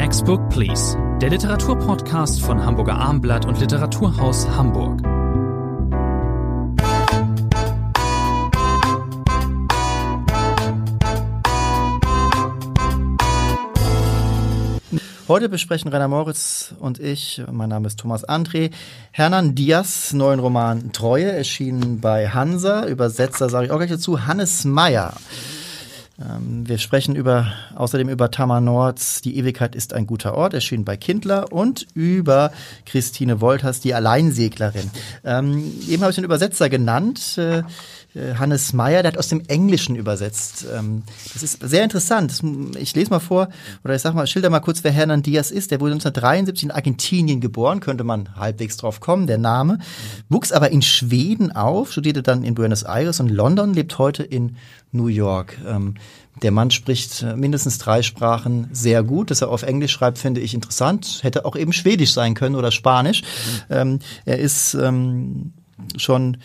Next Book Please, der Literaturpodcast von Hamburger Armblatt und Literaturhaus Hamburg. Heute besprechen Rainer Moritz und ich, mein Name ist Thomas André, Hernan Diaz neuen Roman Treue, erschienen bei Hansa, Übersetzer sage ich auch gleich dazu, Hannes Meyer. Ähm, wir sprechen über, außerdem über Tamar Nords Die Ewigkeit ist ein guter Ort, erschienen bei Kindler und über Christine Wolters, die Alleinseglerin. Ähm, eben habe ich den Übersetzer genannt. Äh, Hannes Meyer, der hat aus dem Englischen übersetzt. Ähm, das ist sehr interessant. Ich lese mal vor, oder ich sag mal, schilder mal kurz, wer Hernan Diaz ist. Der wurde 1973 in Argentinien geboren, könnte man halbwegs drauf kommen, der Name. Wuchs aber in Schweden auf, studierte dann in Buenos Aires und London, lebt heute in New York. Ähm, der Mann spricht äh, mindestens drei Sprachen sehr gut. Dass er auf Englisch schreibt, finde ich interessant. Hätte auch eben Schwedisch sein können oder Spanisch. Mhm. er ist schon äh,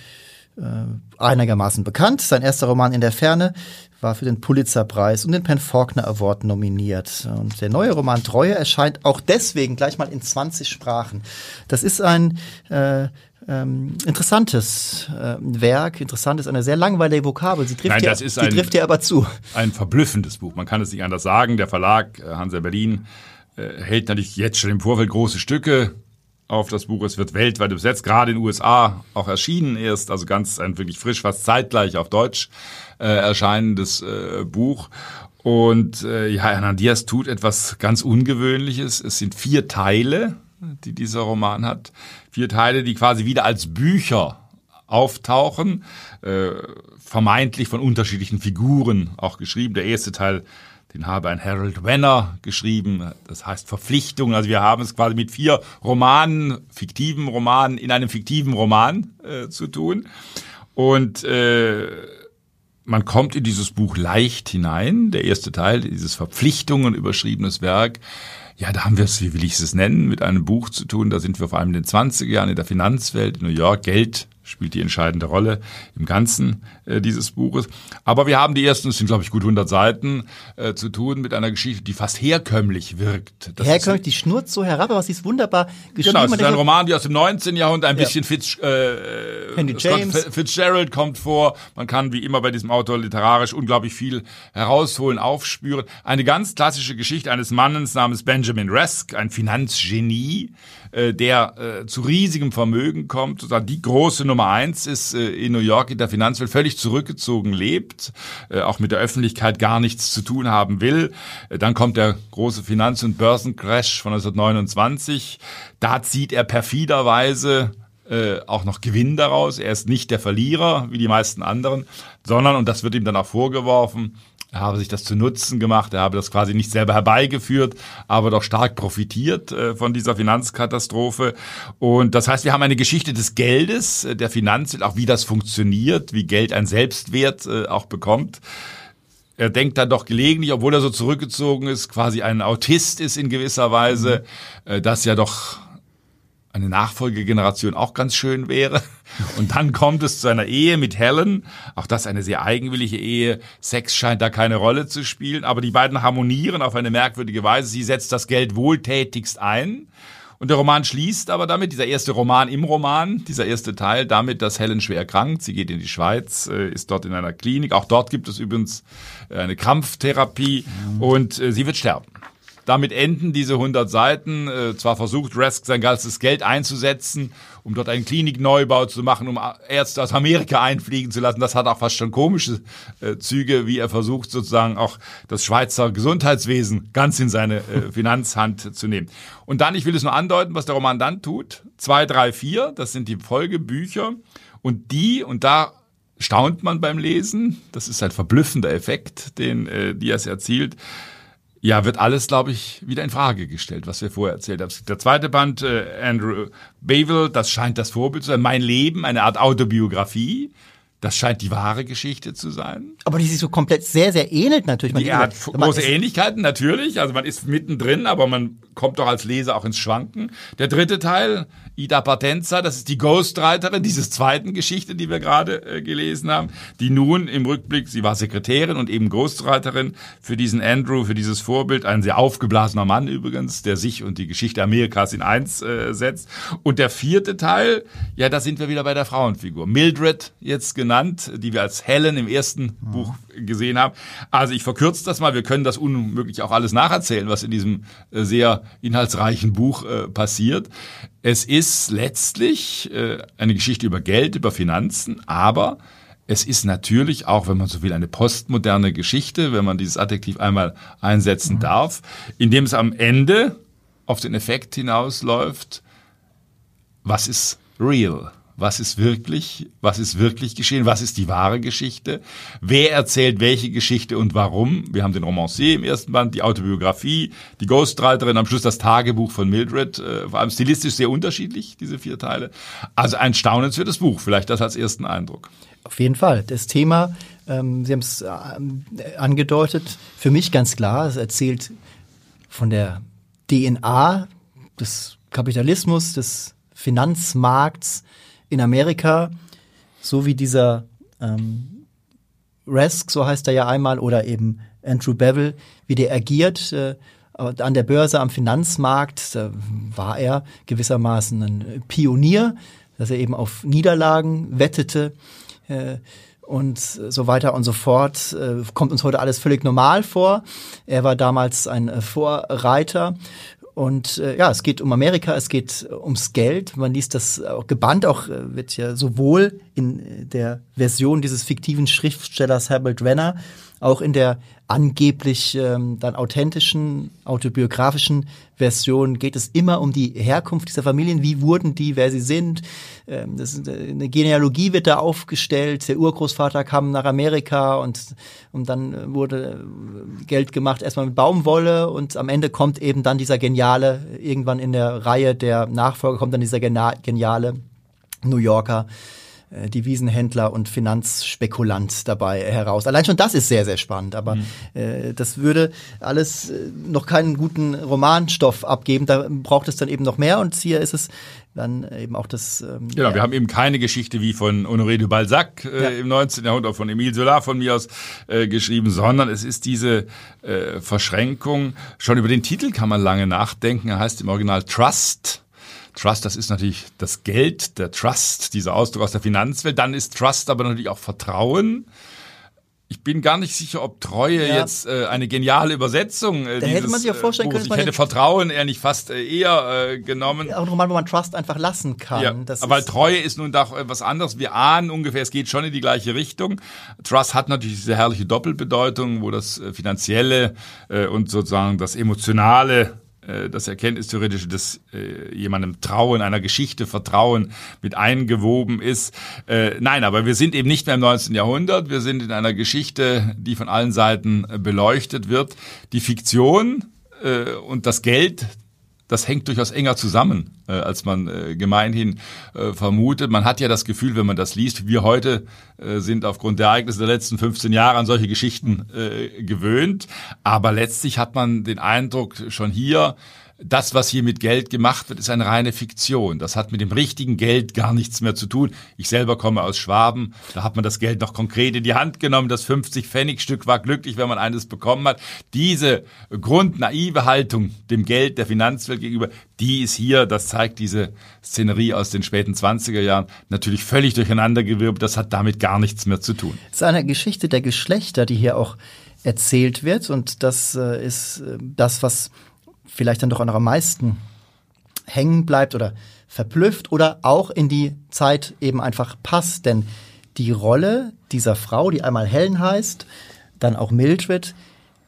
einigermaßen bekannt. Sein erster Roman In der Ferne war für den Pulitzerpreis und den Penn Faulkner Award nominiert. Und der neue Roman Treue erscheint auch deswegen gleich mal in 20 Sprachen. Das ist ein äh, ähm, interessantes äh, Werk, interessant ist eine sehr langweilige Vokabel. Sie trifft, Nein, ja, das ist sie ein, trifft ja aber zu. Ein verblüffendes Buch. Man kann es nicht anders sagen. Der Verlag äh, Hansa Berlin äh, hält natürlich jetzt schon im Vorfeld große Stücke auf das Buch. Es wird weltweit übersetzt, gerade in den USA auch erschienen erst, also ganz ein wirklich frisch, fast zeitgleich auf Deutsch äh, erscheinendes äh, Buch. Und äh, ja, Hernan Diaz tut etwas ganz Ungewöhnliches. Es sind vier Teile, die dieser Roman hat. Vier Teile, die quasi wieder als Bücher auftauchen, äh, vermeintlich von unterschiedlichen Figuren auch geschrieben. Der erste Teil den habe ein Harold Wenner geschrieben, das heißt Verpflichtung. Also wir haben es quasi mit vier Romanen, fiktiven Romanen in einem fiktiven Roman äh, zu tun. Und äh, man kommt in dieses Buch leicht hinein. Der erste Teil, dieses Verpflichtungen überschriebenes Werk, ja, da haben wir es, wie will ich es nennen, mit einem Buch zu tun. Da sind wir vor allem in den 20er Jahren in der Finanzwelt in New York. Geld spielt die entscheidende Rolle im Ganzen äh, dieses Buches. Aber wir haben die ersten, es sind glaube ich gut 100 Seiten, äh, zu tun mit einer Geschichte, die fast herkömmlich wirkt. Das herkömmlich, die schnurrt so herab, aber sie ist wunderbar geschrieben. Genau, es ist ein Roman, die aus dem 19. Jahrhundert ein ja. bisschen Fitz, äh, Henry James. Fitzgerald kommt vor. Man kann wie immer bei diesem Autor literarisch unglaublich viel herausholen, aufspüren. Eine ganz klassische Geschichte eines Mannes namens Benjamin Resk, ein Finanzgenie, äh, der äh, zu riesigem Vermögen kommt. Sozusagen die große Nummer eins ist äh, in New York in der Finanzwelt völlig zurückgezogen lebt, äh, auch mit der Öffentlichkeit gar nichts zu tun haben will. Äh, dann kommt der große Finanz- und Börsencrash von 1929. Da zieht er perfiderweise äh, auch noch Gewinn daraus. Er ist nicht der Verlierer wie die meisten anderen, sondern, und das wird ihm dann auch vorgeworfen, er habe sich das zu Nutzen gemacht, er habe das quasi nicht selber herbeigeführt, aber doch stark profitiert äh, von dieser Finanzkatastrophe. Und das heißt, wir haben eine Geschichte des Geldes, äh, der Finanzwelt, auch wie das funktioniert, wie Geld einen Selbstwert äh, auch bekommt. Er denkt dann doch gelegentlich, obwohl er so zurückgezogen ist, quasi ein Autist ist in gewisser Weise, mhm. dass ja doch eine Nachfolgegeneration auch ganz schön wäre. Und dann kommt es zu einer Ehe mit Helen. Auch das eine sehr eigenwillige Ehe. Sex scheint da keine Rolle zu spielen, aber die beiden harmonieren auf eine merkwürdige Weise. Sie setzt das Geld wohltätigst ein. Und der Roman schließt aber damit, dieser erste Roman im Roman, dieser erste Teil, damit, dass Helen schwer erkrankt. Sie geht in die Schweiz, äh, ist dort in einer Klinik. Auch dort gibt es übrigens äh, eine Krampftherapie mhm. und äh, sie wird sterben. Damit enden diese 100 Seiten. Äh, zwar versucht Resk sein ganzes Geld einzusetzen, um dort einen Klinikneubau zu machen, um Ärzte aus Amerika einfliegen zu lassen. Das hat auch fast schon komische äh, Züge, wie er versucht sozusagen auch das Schweizer Gesundheitswesen ganz in seine äh, Finanzhand zu nehmen. Und dann, ich will es nur andeuten, was der Roman dann tut. Zwei, drei, vier, das sind die Folgebücher. Und die, und da staunt man beim Lesen, das ist ein verblüffender Effekt, den äh, Diaz erzielt, ja, wird alles, glaube ich, wieder in Frage gestellt, was wir vorher erzählt haben. Der zweite Band, äh, Andrew Bavel, das scheint das Vorbild zu sein. Mein Leben, eine Art Autobiografie. Das scheint die wahre Geschichte zu sein. Aber die sich so komplett sehr, sehr ähnelt natürlich. Man Die hat große Ähnlichkeiten natürlich. Also man ist mittendrin, aber man kommt doch als Leser auch ins Schwanken. Der dritte Teil, Ida Partenza, das ist die Ghostwriterin dieses zweiten Geschichte, die wir gerade äh, gelesen haben, die nun im Rückblick, sie war Sekretärin und eben Ghostwriterin für diesen Andrew, für dieses Vorbild, ein sehr aufgeblasener Mann übrigens, der sich und die Geschichte Amerikas in eins äh, setzt. Und der vierte Teil, ja, da sind wir wieder bei der Frauenfigur. Mildred jetzt genannt, die wir als Helen im ersten mhm. Buch gesehen haben. Also ich verkürze das mal, wir können das unmöglich auch alles nacherzählen, was in diesem äh, sehr inhaltsreichen Buch äh, passiert. Es ist letztlich äh, eine Geschichte über Geld, über Finanzen, aber es ist natürlich auch, wenn man so will, eine postmoderne Geschichte, wenn man dieses Adjektiv einmal einsetzen mhm. darf, indem es am Ende auf den Effekt hinausläuft, was ist real? Was ist wirklich, was ist wirklich geschehen, was ist die wahre Geschichte, wer erzählt welche Geschichte und warum. Wir haben den Romancier im ersten Band, die Autobiografie, die Ghostwriterin, am Schluss das Tagebuch von Mildred, äh, vor allem stilistisch sehr unterschiedlich, diese vier Teile. Also ein staunenswertes Buch, vielleicht das als ersten Eindruck. Auf jeden Fall. Das Thema, ähm, Sie haben es äh, angedeutet, für mich ganz klar, es erzählt von der DNA des Kapitalismus, des Finanzmarkts, in Amerika, so wie dieser ähm, Resk, so heißt er ja einmal, oder eben Andrew Bevel, wie der agiert äh, an der Börse, am Finanzmarkt, da war er gewissermaßen ein Pionier, dass er eben auf Niederlagen wettete. Äh, und so weiter und so fort. Äh, kommt uns heute alles völlig normal vor. Er war damals ein äh, Vorreiter und äh, ja, es geht um Amerika, es geht ums Geld. Man liest das auch gebannt, auch äh, wird ja sowohl in äh, der Version dieses fiktiven Schriftstellers Herbert Renner auch in der angeblich ähm, dann authentischen, autobiografischen Version geht es immer um die Herkunft dieser Familien. Wie wurden die, wer sie sind? Ähm, das ist eine Genealogie wird da aufgestellt. Der Urgroßvater kam nach Amerika und, und dann wurde Geld gemacht erstmal mit Baumwolle und am Ende kommt eben dann dieser geniale, irgendwann in der Reihe der Nachfolger kommt dann dieser geniale New Yorker äh, Devisenhändler und Finanzspekulant dabei heraus. Allein schon das ist sehr, sehr spannend, aber mhm. äh, das würde alles äh, noch keinen guten Romanstoff abgeben. Da braucht es dann eben noch mehr und hier ist es dann eben auch das. Ähm, genau, ja. wir haben eben keine Geschichte wie von Honoré de Balzac äh, ja. im 19. Jahrhundert, von Emile Zola von mir aus äh, geschrieben, sondern es ist diese äh, Verschränkung. Schon über den Titel kann man lange nachdenken. Er heißt im Original Trust Trust, das ist natürlich das Geld, der Trust, dieser Ausdruck aus der Finanzwelt. Dann ist Trust aber natürlich auch Vertrauen. Ich bin gar nicht sicher, ob Treue ja. jetzt äh, eine geniale Übersetzung äh, da hätte man sich ja vorstellen können. Ich hätte Vertrauen eher nicht fast äh, eher äh, genommen. Auch Roman, wo man Trust einfach lassen kann. Ja, das aber ist Treue ist nun doch etwas anderes. Wir ahnen ungefähr, es geht schon in die gleiche Richtung. Trust hat natürlich diese herrliche Doppelbedeutung, wo das äh, finanzielle äh, und sozusagen das emotionale äh, das Erkenntnistheoretische des äh, jemandem Trauen, einer Geschichte Vertrauen mit eingewoben ist. Äh, nein, aber wir sind eben nicht mehr im 19. Jahrhundert. Wir sind in einer Geschichte, die von allen Seiten äh, beleuchtet wird. Die Fiktion äh, und das Geld das hängt durchaus enger zusammen, äh, als man äh, gemeinhin äh, vermutet. Man hat ja das Gefühl, wenn man das liest, wir heute äh, sind aufgrund der Ereignisse der letzten 15 Jahre an solche Geschichten äh, gewöhnt. Aber letztlich hat man den Eindruck, schon hier das, was hier mit Geld gemacht wird, ist eine reine Fiktion. Das hat mit dem richtigen Geld gar nichts mehr zu tun. Ich selber komme aus Schwaben. Da hat man das Geld noch konkret in die Hand genommen. Das 50-Pfennig-Stück war glücklich, wenn man eines bekommen hat. Diese grundnaive Haltung dem Geld der Finanzwelt gegenüber, die ist hier, das zeigt diese Szenerie aus den späten 20er Jahren, natürlich völlig durcheinandergewirbelt. Das hat damit gar nichts mehr zu tun. Es ist eine Geschichte der Geschlechter, die hier auch erzählt wird. Und das äh, ist äh, das, was vielleicht dann doch am meisten hängen bleibt oder verblüfft oder auch in die Zeit eben einfach passt. Denn die Rolle dieser Frau, die einmal Helen heißt, dann auch Mildred,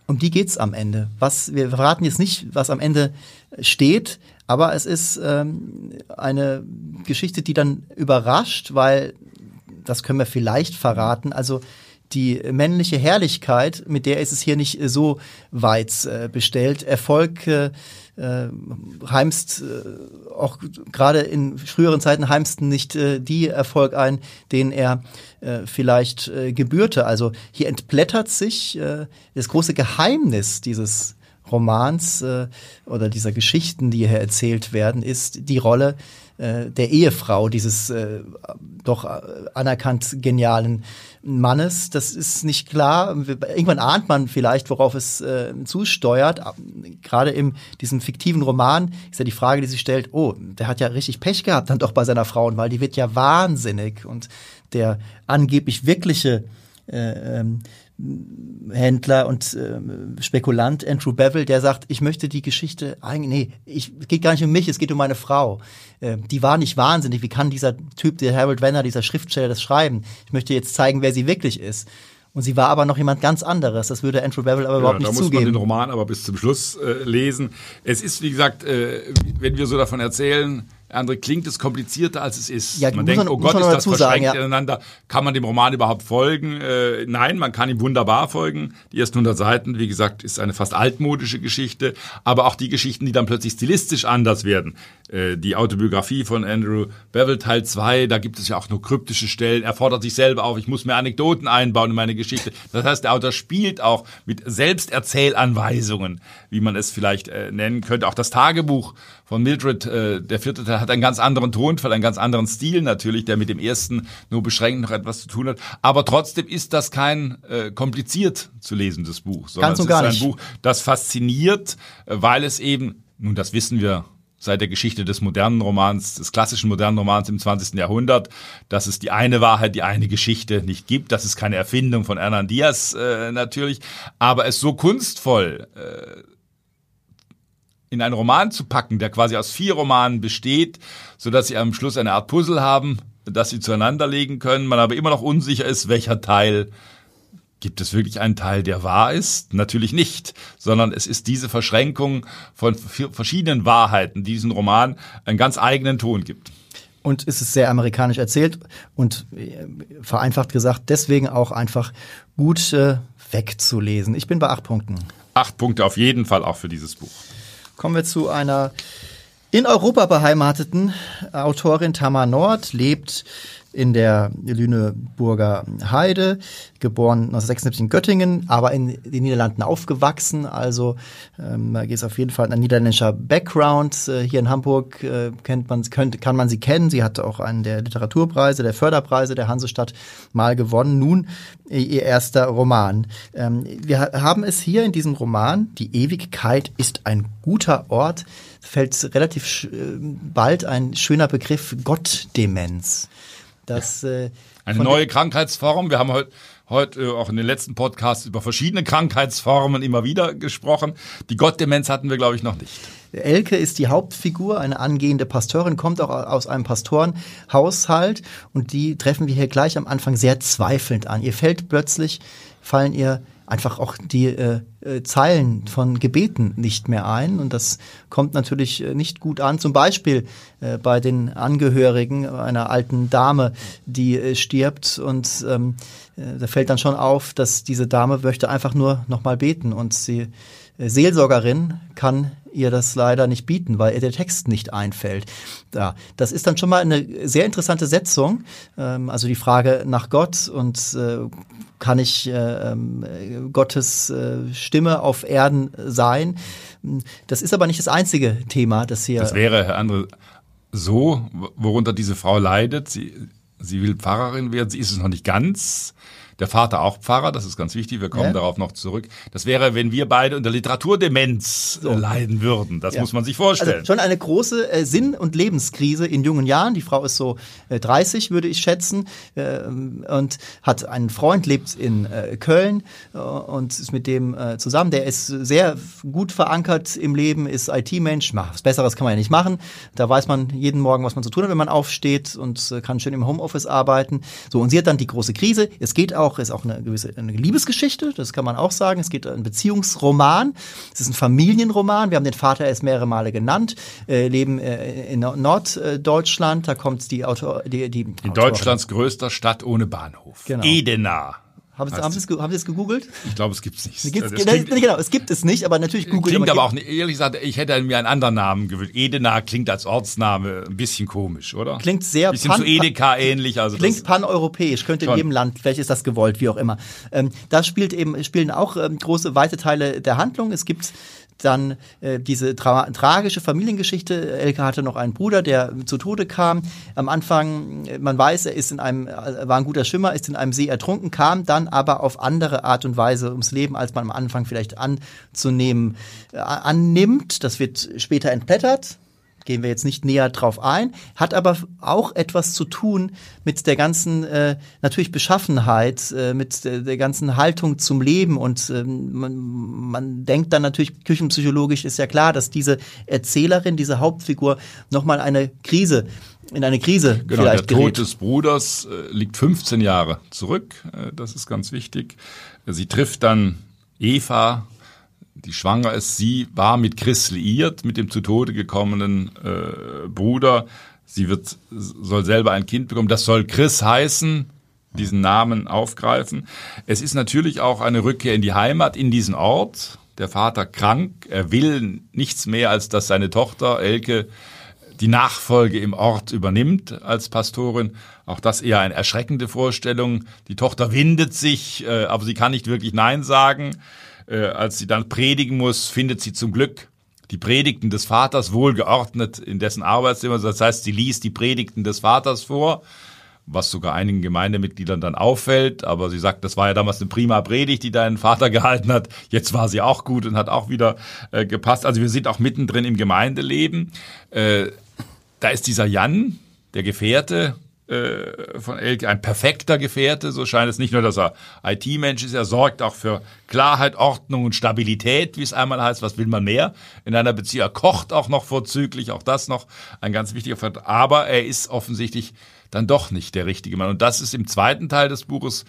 um die geht's am Ende. Was, wir verraten jetzt nicht, was am Ende steht, aber es ist ähm, eine Geschichte, die dann überrascht, weil, das können wir vielleicht verraten, also die männliche Herrlichkeit, mit der ist es hier nicht so weit äh, bestellt. Erfolg äh, äh, heimst äh, auch gerade in früheren Zeiten heimsten nicht äh, die Erfolg ein, den er äh, vielleicht äh, gebührte. Also hier entblättert sich äh, das große Geheimnis dieses Romans äh, oder dieser Geschichten, die hier erzählt werden, ist die Rolle äh, der Ehefrau dieses äh, doch anerkannt genialen Mannes. Das ist nicht klar. Irgendwann ahnt man vielleicht, worauf es äh, zusteuert. Gerade in diesem fiktiven Roman ist ja die Frage, die sich stellt, oh, der hat ja richtig Pech gehabt dann doch bei seiner Frau, weil die wird ja wahnsinnig und der angeblich wirkliche äh, ähm, Händler und äh, Spekulant Andrew Bevel, der sagt, ich möchte die Geschichte eigentlich, nee, ich, es geht gar nicht um mich, es geht um meine Frau. Äh, die war nicht wahnsinnig. Wie kann dieser Typ, der Harold Wenner, dieser Schriftsteller, das schreiben? Ich möchte jetzt zeigen, wer sie wirklich ist. Und sie war aber noch jemand ganz anderes. Das würde Andrew Bevel aber ja, überhaupt nicht zugeben. Da muss man den Roman aber bis zum Schluss äh, lesen. Es ist, wie gesagt, äh, wenn wir so davon erzählen, André, klingt es komplizierter, als es ist. Ja, man denkt, man, oh Gott, ist das verschränkt sagen, ineinander. Kann man dem Roman überhaupt folgen? Äh, nein, man kann ihm wunderbar folgen. Die ersten 100 Seiten, wie gesagt, ist eine fast altmodische Geschichte. Aber auch die Geschichten, die dann plötzlich stilistisch anders werden. Äh, die Autobiografie von Andrew Bevel Teil 2, da gibt es ja auch nur kryptische Stellen. Er fordert sich selber auf, ich muss mehr Anekdoten einbauen in meine Geschichte. Das heißt, der Autor spielt auch mit Selbsterzählanweisungen, wie man es vielleicht äh, nennen könnte. Auch das Tagebuch von Mildred, äh, der vierte Teil, hat einen ganz anderen Tonfall, einen ganz anderen Stil natürlich, der mit dem ersten nur beschränkt noch etwas zu tun hat. Aber trotzdem ist das kein äh, kompliziert zu lesendes Buch, sondern Ganz es ist ein nicht. Buch, das fasziniert, äh, weil es eben, nun das wissen wir seit der Geschichte des modernen Romans, des klassischen modernen Romans im 20. Jahrhundert, dass es die eine Wahrheit, die eine Geschichte nicht gibt. Das ist keine Erfindung von Hernan Diaz äh, natürlich, aber es so kunstvoll äh, in einen Roman zu packen, der quasi aus vier Romanen besteht, so dass sie am Schluss eine Art Puzzle haben, das sie zueinander legen können, man aber immer noch unsicher ist, welcher Teil Gibt es wirklich einen Teil, der wahr ist? Natürlich nicht, sondern es ist diese Verschränkung von verschiedenen Wahrheiten, die diesen Roman einen ganz eigenen Ton gibt. Und es ist sehr amerikanisch erzählt und äh, vereinfacht gesagt, deswegen auch einfach gut äh, wegzulesen. Ich bin bei acht Punkten. Acht Punkte auf jeden Fall auch für dieses Buch. Kommen wir zu einer in Europa beheimateten Autorin Tamar Nord, lebt in der Lüneburger Heide, geboren 1976 in Göttingen, aber in den Niederlanden aufgewachsen. Also ähm, da ist auf jeden Fall ein niederländischer Background. Äh, hier in Hamburg äh, kennt man, könnte, kann man sie kennen. Sie hatte auch einen der Literaturpreise, der Förderpreise der Hansestadt mal gewonnen. Nun ihr erster Roman. Ähm, wir haben es hier in diesem Roman, Die Ewigkeit ist ein guter Ort, fällt relativ äh, bald ein schöner Begriff Gottdemenz. Das, äh, Eine neue Krankheitsform. Wir haben heute heute äh, auch in den letzten Podcasts über verschiedene Krankheitsformen immer wieder gesprochen. Die Gottdemenz hatten wir, glaube ich, noch nicht. Elke ist die Hauptfigur, eine angehende Pasteurin, kommt auch aus einem Pastorenhaushalt und die treffen wir hier gleich am Anfang sehr zweifelnd an. Ihr fällt plötzlich, fallen ihr einfach auch die äh, äh, Zeilen von Gebeten nicht mehr ein. Und das kommt natürlich äh, nicht gut an. Zum Beispiel äh, bei den Angehörigen einer alten Dame, die äh, stirbt. Und ähm, äh, da fällt dann schon auf, dass diese Dame möchte einfach nur nochmal beten. Und sie äh, Seelsorgerin kann ihr das leider nicht bieten, weil ihr der Text nicht einfällt. Ja, das ist dann schon mal eine sehr interessante Setzung. Ähm, also die Frage nach Gott und äh, kann ich äh, äh, Gottes äh, Stimme auf Erden sein? Das ist aber nicht das einzige Thema, das hier. Das wäre, Herr Andre, so, worunter diese Frau leidet. Sie, sie will Pfarrerin werden, sie ist es noch nicht ganz der Vater auch Pfarrer, das ist ganz wichtig, wir kommen ja. darauf noch zurück. Das wäre, wenn wir beide unter Literaturdemenz so. leiden würden. Das ja. muss man sich vorstellen. Also schon eine große äh, Sinn- und Lebenskrise in jungen Jahren. Die Frau ist so äh, 30, würde ich schätzen, äh, und hat einen Freund, lebt in äh, Köln äh, und ist mit dem äh, zusammen. Der ist sehr gut verankert im Leben, ist IT-Mensch. Was Besseres kann man ja nicht machen. Da weiß man jeden Morgen, was man zu tun hat, wenn man aufsteht und kann schön im Homeoffice arbeiten. So, und sie hat dann die große Krise. Es geht auch auch, ist auch eine gewisse eine Liebesgeschichte, das kann man auch sagen. Es geht um einen Beziehungsroman. Es ist ein Familienroman. Wir haben den Vater erst mehrere Male genannt. Äh, leben äh, in Norddeutschland. Da kommt die Autor, die, die in Autorin. Deutschlands größter Stadt ohne Bahnhof. Genau. Edenar Haben Sie, haben Sie, es, haben Sie es gegoogelt? Ich glaube, es gibt's nicht. Gibt's, Das klingt, genau, es gibt es nicht, aber natürlich googelt klingt aber gibt- auch nicht, ehrlich gesagt, ich hätte mir einen anderen Namen gewünscht. Edena klingt als Ortsname ein bisschen komisch, oder? Klingt sehr bisschen pan- zu Edeka ähnlich. Also Klingt paneuropäisch, könnte in Schon. jedem Land, vielleicht ist das gewollt, wie auch immer. Ähm, da spielt eben, spielen auch ähm, große, weite Teile der Handlung. Es gibt dann äh, diese tra tragische Familiengeschichte. Elke hatte noch einen Bruder, der zu Tode kam. Am Anfang, äh, man weiß, er ist in einem, äh, war ein guter Schwimmer, ist in einem See ertrunken, kam dann aber auf andere Art und Weise ums Leben, als man am Anfang vielleicht anzunehmen, äh, annimmt. Das wird später entblättert gehen wir jetzt nicht näher drauf ein, hat aber auch etwas zu tun mit der ganzen äh, natürlich Beschaffenheit, äh, mit der, der ganzen Haltung zum Leben und ähm, man, man denkt dann natürlich küchenpsychologisch ist ja klar, dass diese Erzählerin, diese Hauptfigur nochmal eine Krise in eine Krise Genau, der vielleicht Tod gerät. des Bruders äh, liegt 15 Jahre zurück. Äh, das ist ganz wichtig. Sie trifft dann Eva, die schwanger ist. Sie war mit Chris liiert, mit dem zu Tode gekommenen äh, Bruder. Sie wird, soll selber ein Kind bekommen. Das soll Chris heißen, diesen Namen aufgreifen. Es ist natürlich auch eine Rückkehr in die Heimat, in diesen Ort. Der Vater krank. Er will nichts mehr, als dass seine Tochter Elke die Nachfolge im Ort übernimmt als Pastorin. Auch das eher eine erschreckende Vorstellung. Die Tochter windet sich, äh, aber sie kann nicht wirklich Nein sagen. Äh, als sie dann predigen muss, findet sie zum Glück die Predigten des Vaters wohlgeordnet in dessen Arbeitszimmer. Das heißt, sie liest die Predigten des Vaters vor, was sogar einigen Gemeindemitgliedern dann auffällt. Aber sie sagt, das war ja damals eine prima Predigt, die dein Vater gehalten hat. Jetzt war sie auch gut und hat auch wieder äh, gepasst. Also wir sind auch mittendrin im Gemeindeleben. Äh, da ist dieser Jan, der Gefährte äh, von Elke, ein perfekter Gefährte, so scheint es nicht nur, dass er IT-Mensch ist, er sorgt auch für Klarheit, Ordnung und Stabilität, wie es einmal heißt, was will man mehr? In einer Beziehung, er kocht auch noch vorzüglich, auch das noch ein ganz wichtiger Faktor, aber er ist offensichtlich dann doch nicht der richtige Mann. Und das ist im zweiten Teil des Buches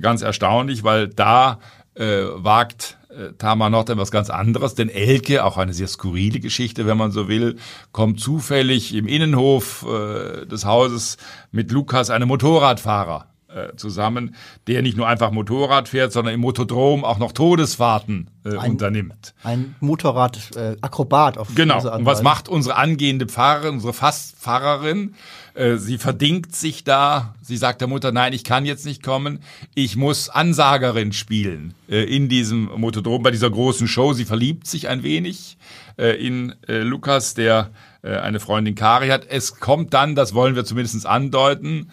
ganz erstaunlich, weil da äh, wagt äh, Tamar Nordheim was ganz anderes, denn Elke, auch eine sehr skurrile Geschichte, wenn man so will, kommt zufällig im Innenhof äh, des Hauses mit Lukas, einem Motorradfahrer, äh, zusammen, der nicht nur einfach Motorrad fährt, sondern im Motodrom auch noch Todesfahrten äh, unternimmt. Ein Motorrad-Akrobat äh, Akrobat auf Genau. diese Art Und was macht unsere angehende Pfarrerin, unsere Fastpfarrerin? Äh, Sie verdingt sich da. Sie sagt der Mutter, nein, ich kann jetzt nicht kommen. Ich muss Ansagerin spielen äh, in diesem Motodrom, bei dieser großen Show. Sie verliebt sich ein wenig äh, in äh, Lukas, der äh, eine Freundin Kari hat. Es kommt dann, das wollen wir zumindest andeuten,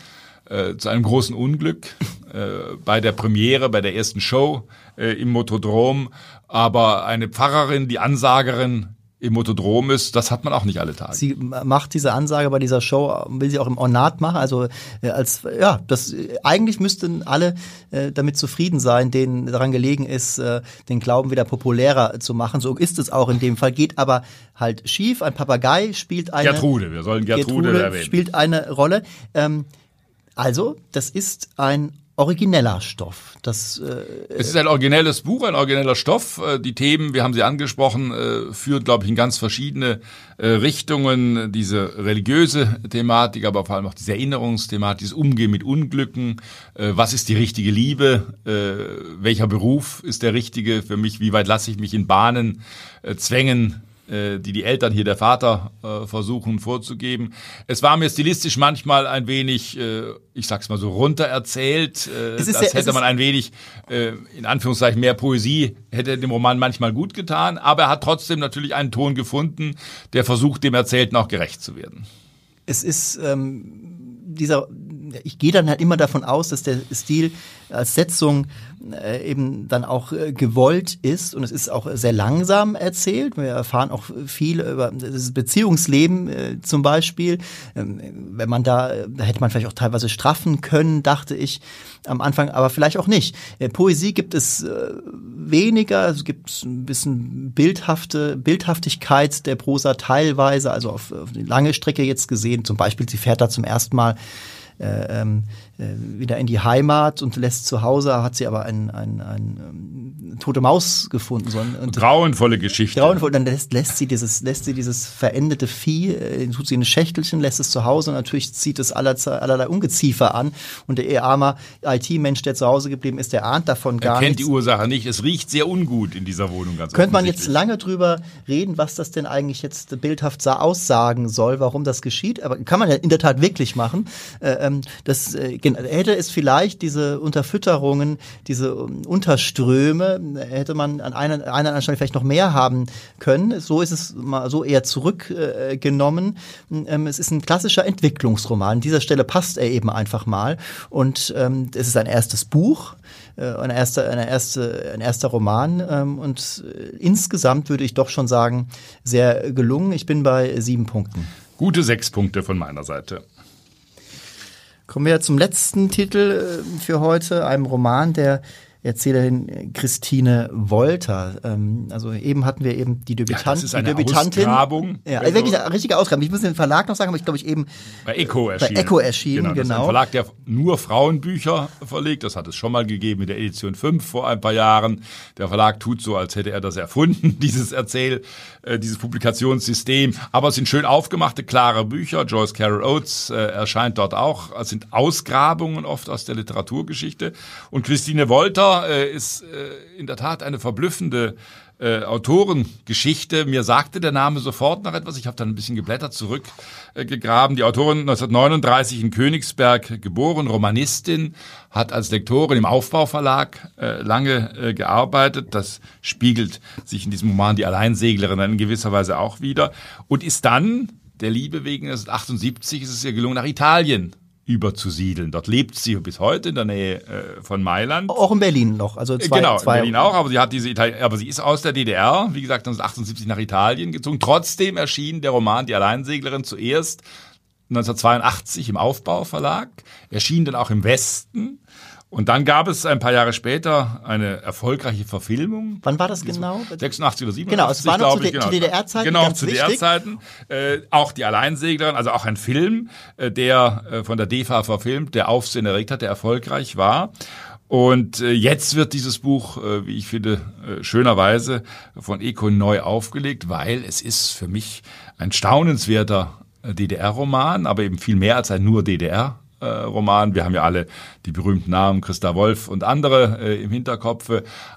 äh, zu einem großen Unglück äh, bei der Premiere, bei der ersten Show äh, im Motodrom. Aber eine Pfarrerin, die Ansagerin im Motodrom ist, das hat man auch nicht alle Tage. Sie macht diese Ansage bei dieser Show, will sie auch im Ornat machen. Also äh, als ja, das eigentlich müssten alle äh, damit zufrieden sein, denen daran gelegen ist, äh, den Glauben wieder populärer zu machen. So ist es auch in dem Fall. Geht aber halt schief. Ein Papagei spielt eine Gertrude, wir sollen Gertrude, erwähnen. spielt eine Rolle. Ähm, also das ist ein origineller Stoff. Das äh, Es ist ein originelles Buch, ein origineller Stoff. Äh, Die Themen, wir haben sie angesprochen, äh, führen, glaube ich, in ganz verschiedene äh, Richtungen. Diese religiöse Thematik, aber vor allem auch diese Erinnerungsthematik, dieses Umgehen mit Unglücken. Was ist die richtige Liebe? Welcher Beruf ist der richtige für mich? Wie weit lasse ich mich in Bahnen zwängen? Äh, die die Eltern hier der Vater äh, versuchen vorzugeben. Es war mir stilistisch manchmal ein wenig, äh, ich sag's mal so, runtererzählt. Äh, das es hätte man ein wenig, in Anführungszeichen, mehr Poesie hätte dem Roman manchmal gut getan. Aber er hat trotzdem natürlich einen Ton gefunden, der versucht, dem Erzählten auch gerecht zu werden. es ist ähm, dieser, ich gehe dann halt immer davon aus, dass der Stil als Setzung äh, eben dann auch äh, gewollt ist und es ist auch sehr langsam erzählt. Wir erfahren auch viel über das Beziehungsleben äh, zum Beispiel. Ähm, wenn man da, da hätte man vielleicht auch teilweise straffen können, dachte ich am Anfang, aber vielleicht auch nicht. Äh, Poesie gibt es äh, weniger, es gibt ein bisschen bildhafte Bildhaftigkeit der Prosa teilweise, also auf, auf die lange Strecke jetzt gesehen. Zum Beispiel, sie fährt da zum ersten Mal äh, ähm, äh, wieder in die Heimat und lässt zu Hause, hat sie aber ein, ein, ein, ähm, tote Maus gefunden. So ein, grauenvolle Geschichte. Grauenvoll, dann lässt, lässt sie dieses, lässt sie dieses verendete Vieh, äh, tut sie in ein Schächtelchen, lässt es zu Hause und natürlich zieht es aller, allerlei Ungeziefer an und der eher armer IT-Mensch, der zu Hause geblieben ist, der ahnt davon gar er kennt nichts. die Ursache nicht. Es riecht sehr ungut in dieser Wohnung. Ganz Könnte man jetzt lange drüber reden, was das denn eigentlich jetzt bildhaft aussagen soll, warum das geschieht, aber kann man ja in der Tat wirklich machen. Äh, ähm, das äh, hätte es vielleicht diese Unterfütterungen, diese ähm, Unterströme, hätte man an einer, einer Stelle vielleicht noch mehr haben können. So ist es mal so eher zurückgenommen. Ähm, es ist ein klassischer Entwicklungsroman. An dieser Stelle passt er eben einfach mal. Und ähm, es ist ein erstes Buch, äh, ein, erster, eine erste, ein erster Roman. Ähm, und äh, insgesamt würde ich doch schon sagen, sehr gelungen. Ich bin bei sieben Punkten. Gute sechs Punkte von meiner Seite. Kommen wir zum letzten Titel äh, für heute, einem Roman, der Erzählerin Christine Wolter. Ähm, also eben hatten wir eben die, Debütant, ja, das ist eine die Debütantin. Ausgrabung. Ja, also wirklich eine richtige Ausgrabung. Ich muss den Verlag noch sagen, aber ich glaube ich eben bei Echo erschienen. Bei Echo erschienen, genau. Genau. ein Verlag, der nur Frauenbücher verlegt. Das hat es schon mal gegeben in der Edition 5 vor ein paar Jahren. Der Verlag tut so, als hätte er das erfunden, dieses Erzähl, äh, dieses Publikationssystem. Aber es sind schön aufgemachte, klare Bücher. Joyce Carol Oates äh, erscheint dort auch. Es sind Ausgrabungen oft aus der Literaturgeschichte. Und Christine Wolter äh, ist äh, in der Tat eine verblüffende äh, Autorengeschichte. Mir sagte der Name sofort noch etwas. Ich habe dann ein bisschen geblättert zurückgegraben. Äh, die Autorin 1939 in Königsberg geboren, Romanistin, hat als Lektorin im Aufbauverlag äh, lange äh, gearbeitet. Das spiegelt sich in diesem Roman Die Alleinseglerin in gewisser Weise auch wieder. Und ist dann, der Liebe wegen, 1978 ist es ihr gelungen, nach Italien überzusiedeln. Dort lebt sie bis heute in der Nähe äh, von Mailand. Auch in Berlin noch, also zwei, genau, zwei in Berlin auch, aber sie hat diese Itali aber sie ist aus der DDR, wie gesagt, 1978 nach Italien gezogen. Trotzdem erschien der Roman Die Alleinseglerin zuerst 1982 im Aufbauverlag, erschien dann auch im Westen und dann gab es ein paar Jahre später eine erfolgreiche Verfilmung. Wann war das genau? 86 oder 87, Genau, es war noch zu, ich, genau. DDR-Zeiten. Genau, zu DDR-Zeiten. Äh, auch die Alleinseglerin, also auch ein Film, äh, der äh, von der DEFA verfilmt, der Aufsehen erregt hat, der erfolgreich war. Und äh, jetzt wird dieses Buch, äh, wie ich finde, äh, schönerweise von Eco neu aufgelegt, weil es ist für mich ein staunenswerter äh, DDR-Roman, aber eben viel mehr als ein nur DDR äh, Roman. Wir haben ja alle die berühmten Namen Christa Wolf und andere äh, im Hinterkopf.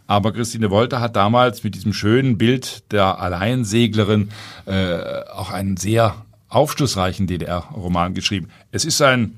Aber Christine Wolter hat damals mit diesem schönen Bild der Alleinseglerin äh, auch einen sehr aufschlussreichen DDR-Roman geschrieben. Es ist ein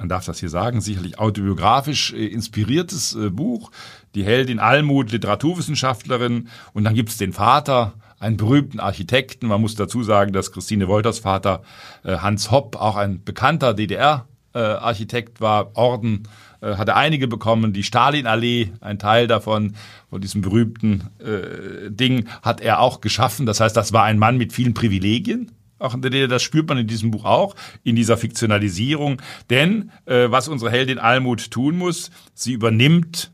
man darf das hier sagen, sicherlich autobiografisch äh, inspiriertes äh, Buch. Die Heldin Almut, Literaturwissenschaftlerin, und dann gibt es den Vater, einen berühmten Architekten. Man muss dazu sagen, dass Christine Wolters Vater Hans Hopp auch ein bekannter DDR Architekt war, Orden äh, hatte einige bekommen, die Stalinallee, ein Teil davon, von diesem berühmten äh, Ding, hat er auch geschaffen. Das heißt, das war ein Mann mit vielen Privilegien. Auch in der DDR, das spürt man in diesem Buch auch, in dieser Fiktionalisierung. Denn äh, was unsere Heldin Almut tun muss, sie übernimmt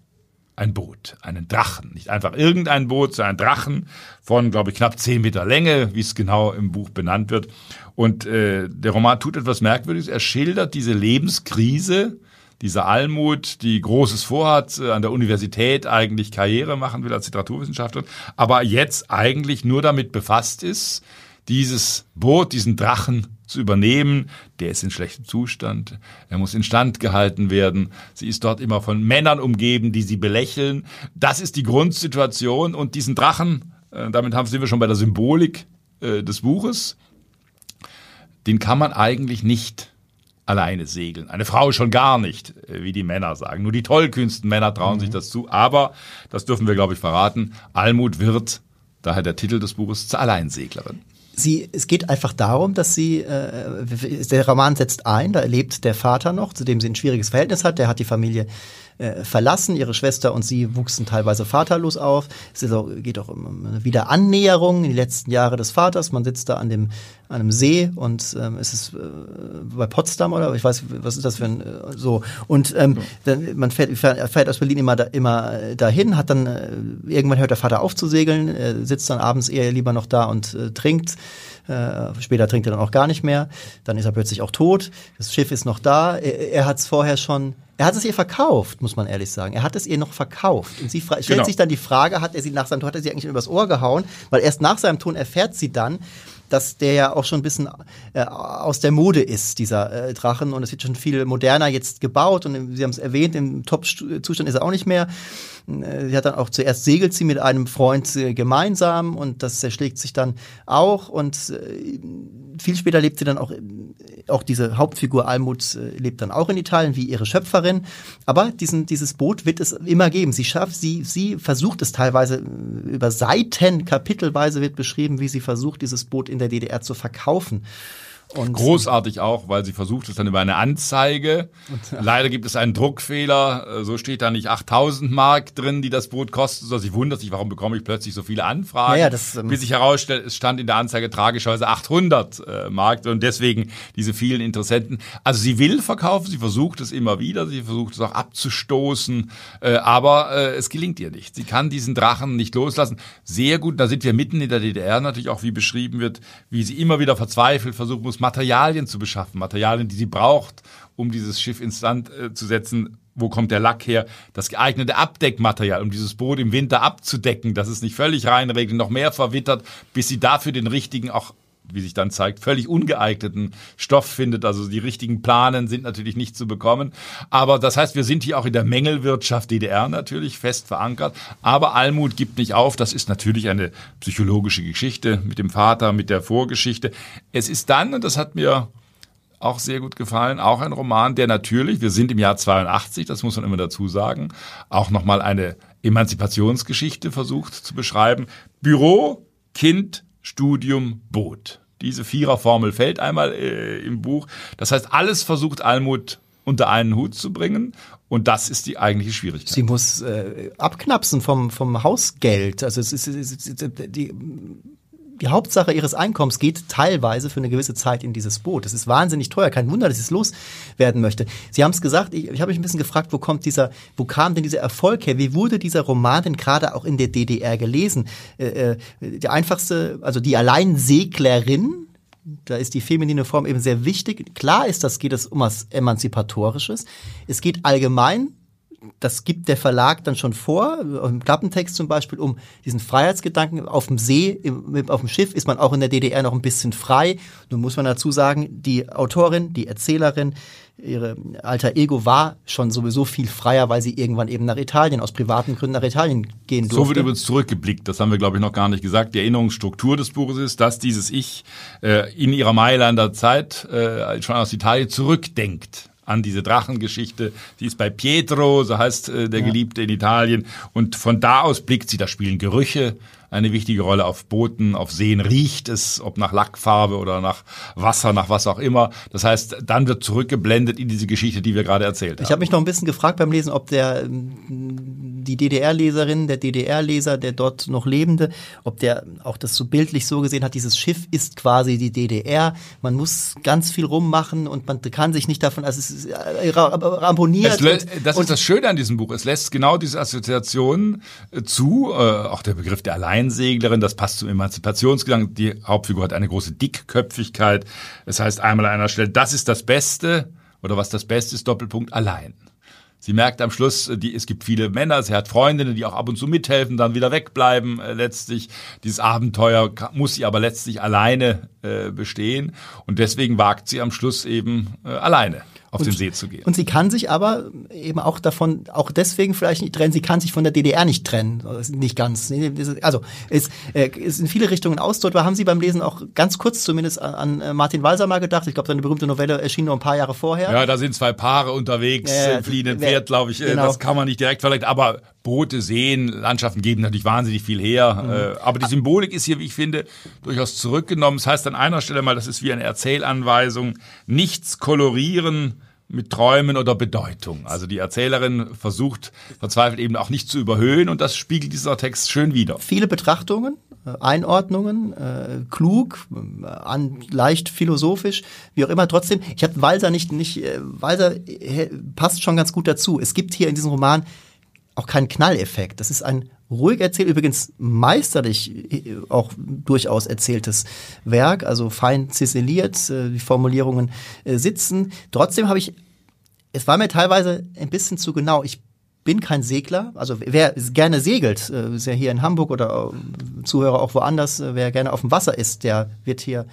ein Boot, einen Drachen. Nicht einfach irgendein Boot, sondern ein Drachen von, glaube ich, knapp zehn Meter Länge, wie es genau im Buch benannt wird. Und äh, der Roman tut etwas Merkwürdiges. Er schildert diese Lebenskrise dieser Almut, die Großes vorhat, äh, an der Universität eigentlich Karriere machen will als Literaturwissenschaftlerin, aber jetzt eigentlich nur damit befasst ist, dieses Boot, diesen Drachen zu übernehmen. Der ist in schlechtem Zustand. Er muss instand gehalten werden. Sie ist dort immer von Männern umgeben, die sie belächeln. Das ist die Grundsituation. Und diesen Drachen, äh, damit haben wir schon bei der Symbolik äh, des Buches, den kann man eigentlich nicht alleine segeln. Eine Frau schon gar nicht, äh, wie die Männer sagen. Nur die tollkünsten Männer trauen mhm. sich das zu. Aber, das dürfen wir, glaube ich, verraten, Almut wird, daher der Titel des Buches, zur Alleinseglerin. Sie, es geht einfach darum, dass sie, äh, der Roman setzt ein, da lebt der Vater noch, zu dem sie ein schwieriges Verhältnis hat, der hat die Familie äh, verlassen. Ihre Schwester und sie wuchsen teilweise vaterlos auf. Es auch, geht auch um eine Wiederannäherung in die letzten Jahre des Vaters. Man sitzt da an dem an einem See und ähm, es ist äh, bei Potsdam oder ich weiß, was ist das für ein äh, so und ähm, dann, man fährt, fährt aus Berlin immer da, immer äh, dahin, hat dann äh, irgendwann hört der Vater auf zu segeln, äh, sitzt dann abends eher lieber noch da und äh, trinkt Äh, später trinkt er dann auch gar nicht mehr. Dann ist er plötzlich auch tot. Das Schiff ist noch da. Er, er hat es vorher schon er hat es ihr verkauft, muss man ehrlich sagen. Er hat es ihr noch verkauft. Und sie stellt genau. sich dann die Frage, hat er sie nach seinem Tod, hat er sie eigentlich übers Ohr gehauen? Weil erst nach seinem Tod erfährt sie dann, dass der ja auch schon ein bisschen äh, aus der Mode ist, dieser äh, Drachen. Und es wird schon viel moderner jetzt gebaut. Und Sie haben es erwähnt, im Top-Zustand ist er auch nicht mehr. Äh, sie hat dann auch zuerst segelt sie mit einem Freund äh, gemeinsam und das zerschlägt sich dann auch. Und äh, viel später lebt sie dann auch, auch diese Hauptfigur Almut lebt dann auch in Italien wie ihre Schöpferin. Aber diesen, dieses Boot wird es immer geben. Sie schafft, sie, sie versucht es teilweise über Seiten, kapitelweise wird beschrieben, wie sie versucht, dieses Boot in der DDR zu verkaufen. Und Großartig auch, weil sie versucht es dann über eine Anzeige. Leider gibt es einen Druckfehler. Äh, so steht da nicht 8000 Mark drin, die das Boot kostet. So, sie wundert sich, warum bekomme ich plötzlich so viele Anfragen. Ja, das, ähm, Bis sich herausstellt, es stand in der Anzeige tragischerweise 800 äh, Mark und deswegen diese vielen Interessenten. Also sie will verkaufen, sie versucht es immer wieder, sie versucht es auch abzustoßen, äh, aber äh, es gelingt ihr nicht. Sie kann diesen Drachen nicht loslassen. Sehr gut, da sind wir mitten in der DDR natürlich auch, wie beschrieben wird, wie sie immer wieder verzweifelt versuchen muss, Materialien zu beschaffen, Materialien, die sie braucht, um dieses Schiff instand äh, zu setzen. Wo kommt der Lack her? Das geeignete Abdeckmaterial, um dieses Boot im Winter abzudecken, dass es nicht völlig reinregnet, noch mehr verwittert, bis sie dafür den richtigen, auch wie sich dann zeigt, völlig ungeeigneten Stoff findet. Also die richtigen Planen sind natürlich nicht zu bekommen. Aber das heißt, wir sind hier auch in der Mängelwirtschaft DDR natürlich fest verankert. Aber Almut gibt nicht auf. Das ist natürlich eine psychologische Geschichte mit dem Vater, mit der Vorgeschichte. Es ist dann, und das hat mir auch sehr gut gefallen, auch ein Roman, der natürlich, wir sind im Jahr 82, das muss man immer dazu sagen, auch nochmal eine Emanzipationsgeschichte versucht zu beschreiben. Büro, Kind, Studium, Boot. Diese Viererformel fällt einmal äh, im Buch. Das heißt, alles versucht Almut unter einen Hut zu bringen. Und das ist die eigentliche Schwierigkeit. Sie muss äh, abknapsen vom, vom Hausgeld. Also es ist, es ist die die Hauptsache ihres Einkommens geht teilweise für eine gewisse Zeit in dieses Boot. Das ist wahnsinnig teuer. Kein Wunder, dass es loswerden möchte. Sie haben es gesagt, ich, ich habe mich ein bisschen gefragt, wo kommt dieser, wo kam denn dieser Erfolg her? Wie wurde dieser Roman denn gerade auch in der DDR gelesen? Äh, äh, die einfachste, also die Alleinseglerin, da ist die feminine Form eben sehr wichtig. Klar ist das, geht es um was Emanzipatorisches. Es geht allgemein das gibt der Verlag dann schon vor, im Klappentext zum Beispiel, um diesen Freiheitsgedanken. Auf dem See, auf dem Schiff ist man auch in der DDR noch ein bisschen frei. Nun muss man dazu sagen, die Autorin, die Erzählerin, ihre alter Ego war schon sowieso viel freier, weil sie irgendwann eben nach Italien, aus privaten Gründen nach Italien gehen durfte. So wird übrigens zurückgeblickt, das haben wir glaube ich noch gar nicht gesagt. Die Erinnerungsstruktur des Buches ist, dass dieses Ich äh, in ihrer Mailander Zeit äh, schon aus Italien zurückdenkt an diese Drachengeschichte. Sie ist bei Pietro, so heißt äh, der ja. Geliebte in Italien. Und von da aus blickt sie, da spielen Gerüche eine wichtige Rolle. Auf Booten, auf Seen riecht es, ob nach Lackfarbe oder nach Wasser, nach was auch immer. Das heißt, dann wird zurückgeblendet in diese Geschichte, die wir gerade erzählt haben. Ich habe mich noch ein bisschen gefragt beim Lesen, ob der die DDR-Leserin, der DDR-Leser, der dort noch Lebende, ob der auch das so bildlich so gesehen hat, dieses Schiff ist quasi die DDR. Man muss ganz viel rummachen und man kann sich nicht davon, also es ist äh, ramponiert. Lässt, das ist das Schöne an diesem Buch. Es lässt genau diese Assoziationen äh, zu, äh, auch der Begriff der Alleinseglerin, das passt zum Emanzipationsgedanken. Die Hauptfigur hat eine große Dickköpfigkeit. Es heißt einmal an einer Stelle, das ist das Beste oder was das Beste ist, Doppelpunkt allein. Sie merkt am Schluss, äh, die, es gibt viele Männer, sie hat Freundinnen, die auch ab und zu mithelfen, dann wieder wegbleiben äh, letztlich. Dieses Abenteuer muss sie aber letztlich alleine äh, bestehen und deswegen wagt sie am Schluss eben äh, alleine auf und, den See zu gehen. Und sie kann sich aber eben auch davon, auch deswegen vielleicht nicht trennen, sie kann sich von der DDR nicht trennen. Nicht ganz. Also es äh, ist in viele Richtungen ausdeutbar. Haben Sie beim Lesen auch ganz kurz zumindest an, an Martin Walser mal gedacht? Ich glaube, seine berühmte Novelle erschien nur ein paar Jahre vorher. Ja, da sind zwei Paare unterwegs, ja, im fliehenden Pferd, glaube ich. Äh, genau. Das kann man nicht direkt vergleichen. Aber Boote, Seen, Landschaften geben natürlich wahnsinnig viel her. Mhm. Äh, aber die Symbolik ist hier, wie ich finde, durchaus zurückgenommen. Das heißt an einer Stelle mal, das ist wie eine Erzählanweisung. Nichts kolorieren, mit Träumen oder Bedeutung. Also die Erzählerin versucht verzweifelt eben auch nicht zu überhöhen und das spiegelt dieser Text schön wider. Viele Betrachtungen, äh, Einordnungen, äh, klug, äh, an, leicht philosophisch, wie auch immer. Trotzdem, ich habe Walser nicht, nicht äh, Walser passt schon ganz gut dazu. Es gibt hier in diesem Roman auch keinen Knalleffekt. Das ist ein ruhig erzählt, übrigens meisterlich äh, auch durchaus erzähltes Werk, also fein ziseliert, äh, die Formulierungen äh, sitzen. Trotzdem habe ich, es war mir teilweise ein bisschen zu genau. Ich bin kein Segler, also wer gerne segelt, ist ja hier in Hamburg oder Zuhörer auch woanders, wer gerne auf dem Wasser ist, der wird hier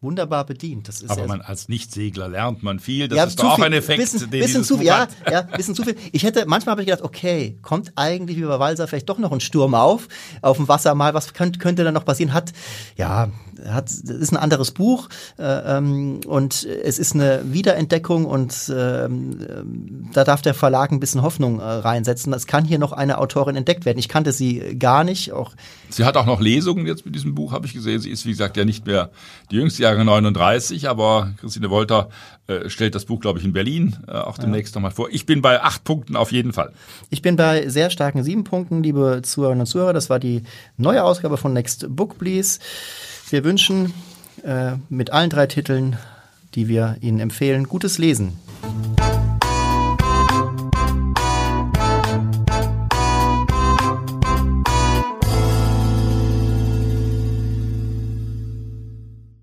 wunderbar bedient. Das ist Aber man als Nichtsegler lernt man viel. Das ja, ist doch auch ein Effekt, bisschen, den bisschen zu, Buch ja, hat. ja, bisschen zu viel. Ich hätte manchmal habe ich gedacht, okay, kommt eigentlich wie bei Walser vielleicht doch noch ein Sturm auf auf dem Wasser mal. Was könnte, könnte dann noch passieren? Hat ja hat, das ist ein anderes Buch äh, ähm, und es ist eine Wiederentdeckung und ähm, da darf der Verlag ein bisschen Hoffnung äh, reinsetzen. Es kann hier noch eine Autorin entdeckt werden. Ich kannte sie gar nicht. Auch sie hat auch noch Lesungen jetzt mit diesem Buch, habe ich gesehen. Sie ist, wie gesagt, ja nicht mehr die jüngste Jahre 39, aber Christine Wolter äh, stellt das Buch, glaube ich, in Berlin äh, auch demnächst ja. nochmal vor. Ich bin bei acht Punkten auf jeden Fall. Ich bin bei sehr starken sieben Punkten, liebe Zuhörerinnen und Zuhörer. Das war die neue Ausgabe von Next Book Please. Wir wünschen äh, mit allen drei Titeln, die wir Ihnen empfehlen, gutes Lesen.